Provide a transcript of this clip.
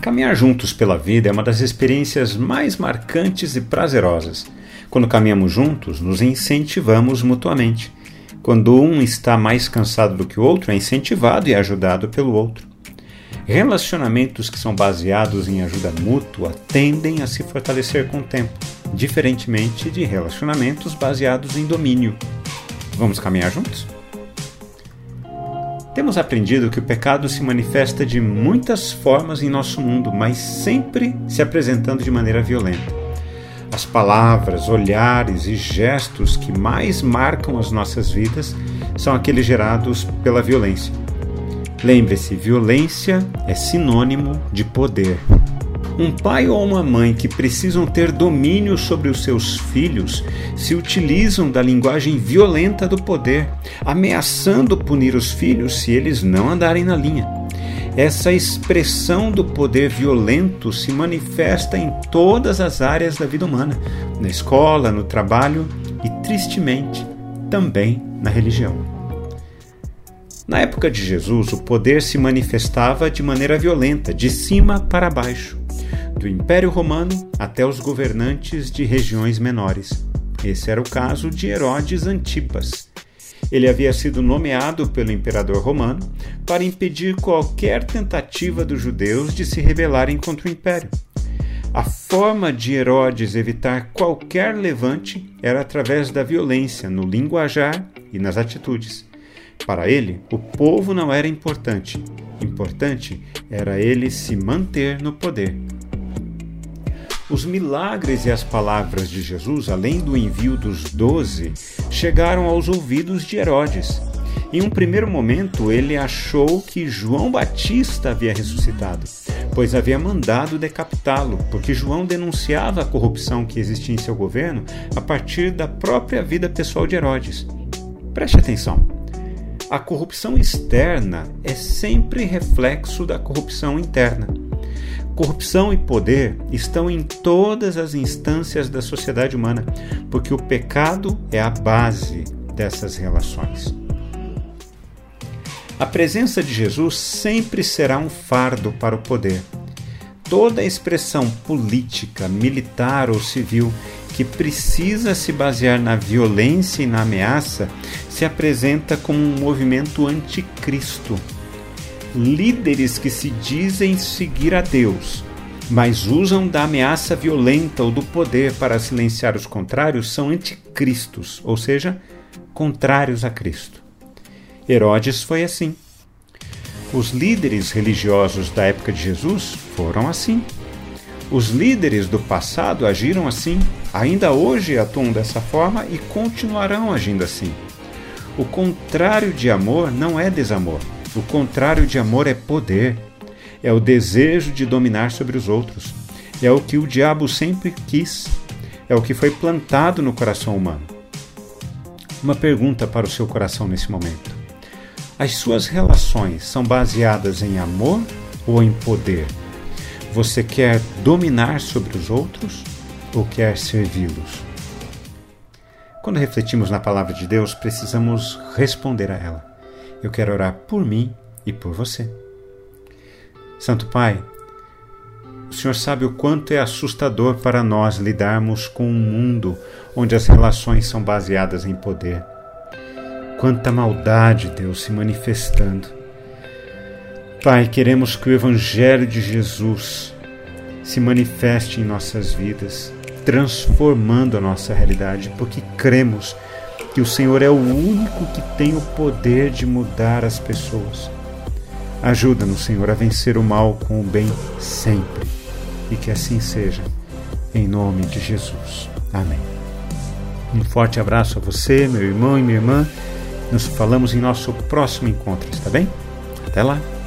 Caminhar juntos pela vida é uma das experiências mais marcantes e prazerosas. Quando caminhamos juntos, nos incentivamos mutuamente. Quando um está mais cansado do que o outro, é incentivado e ajudado pelo outro. Relacionamentos que são baseados em ajuda mútua tendem a se fortalecer com o tempo, diferentemente de relacionamentos baseados em domínio. Vamos caminhar juntos? Temos aprendido que o pecado se manifesta de muitas formas em nosso mundo, mas sempre se apresentando de maneira violenta. As palavras, olhares e gestos que mais marcam as nossas vidas são aqueles gerados pela violência. Lembre-se, violência é sinônimo de poder. Um pai ou uma mãe que precisam ter domínio sobre os seus filhos se utilizam da linguagem violenta do poder, ameaçando punir os filhos se eles não andarem na linha. Essa expressão do poder violento se manifesta em todas as áreas da vida humana, na escola, no trabalho e, tristemente, também na religião. Na época de Jesus, o poder se manifestava de maneira violenta, de cima para baixo do Império Romano até os governantes de regiões menores. Esse era o caso de Herodes Antipas. Ele havia sido nomeado pelo imperador romano para impedir qualquer tentativa dos judeus de se rebelarem contra o império. A forma de Herodes evitar qualquer levante era através da violência no linguajar e nas atitudes. Para ele, o povo não era importante. Importante era ele se manter no poder. Os milagres e as palavras de Jesus, além do envio dos doze, chegaram aos ouvidos de Herodes. Em um primeiro momento, ele achou que João Batista havia ressuscitado, pois havia mandado decapitá-lo, porque João denunciava a corrupção que existia em seu governo a partir da própria vida pessoal de Herodes. Preste atenção. A corrupção externa é sempre reflexo da corrupção interna. Corrupção e poder estão em todas as instâncias da sociedade humana, porque o pecado é a base dessas relações. A presença de Jesus sempre será um fardo para o poder. Toda expressão política, militar ou civil que precisa se basear na violência e na ameaça se apresenta como um movimento anticristo líderes que se dizem seguir a Deus, mas usam da ameaça violenta ou do poder para silenciar os contrários são anticristos, ou seja, contrários a Cristo. Herodes foi assim. Os líderes religiosos da época de Jesus foram assim. Os líderes do passado agiram assim, ainda hoje atuam dessa forma e continuarão agindo assim. O contrário de amor não é desamor o contrário de amor é poder, é o desejo de dominar sobre os outros. É o que o diabo sempre quis, é o que foi plantado no coração humano. Uma pergunta para o seu coração nesse momento: As suas relações são baseadas em amor ou em poder? Você quer dominar sobre os outros ou quer servi-los? Quando refletimos na palavra de Deus, precisamos responder a ela eu quero orar por mim e por você. Santo Pai, o Senhor sabe o quanto é assustador para nós lidarmos com um mundo onde as relações são baseadas em poder. Quanta maldade, Deus, se manifestando. Pai, queremos que o Evangelho de Jesus se manifeste em nossas vidas, transformando a nossa realidade, porque cremos que o Senhor é o único que tem o poder de mudar as pessoas. Ajuda-nos, Senhor, a vencer o mal com o bem sempre. E que assim seja, em nome de Jesus. Amém. Um forte abraço a você, meu irmão e minha irmã. Nos falamos em nosso próximo encontro, está bem? Até lá!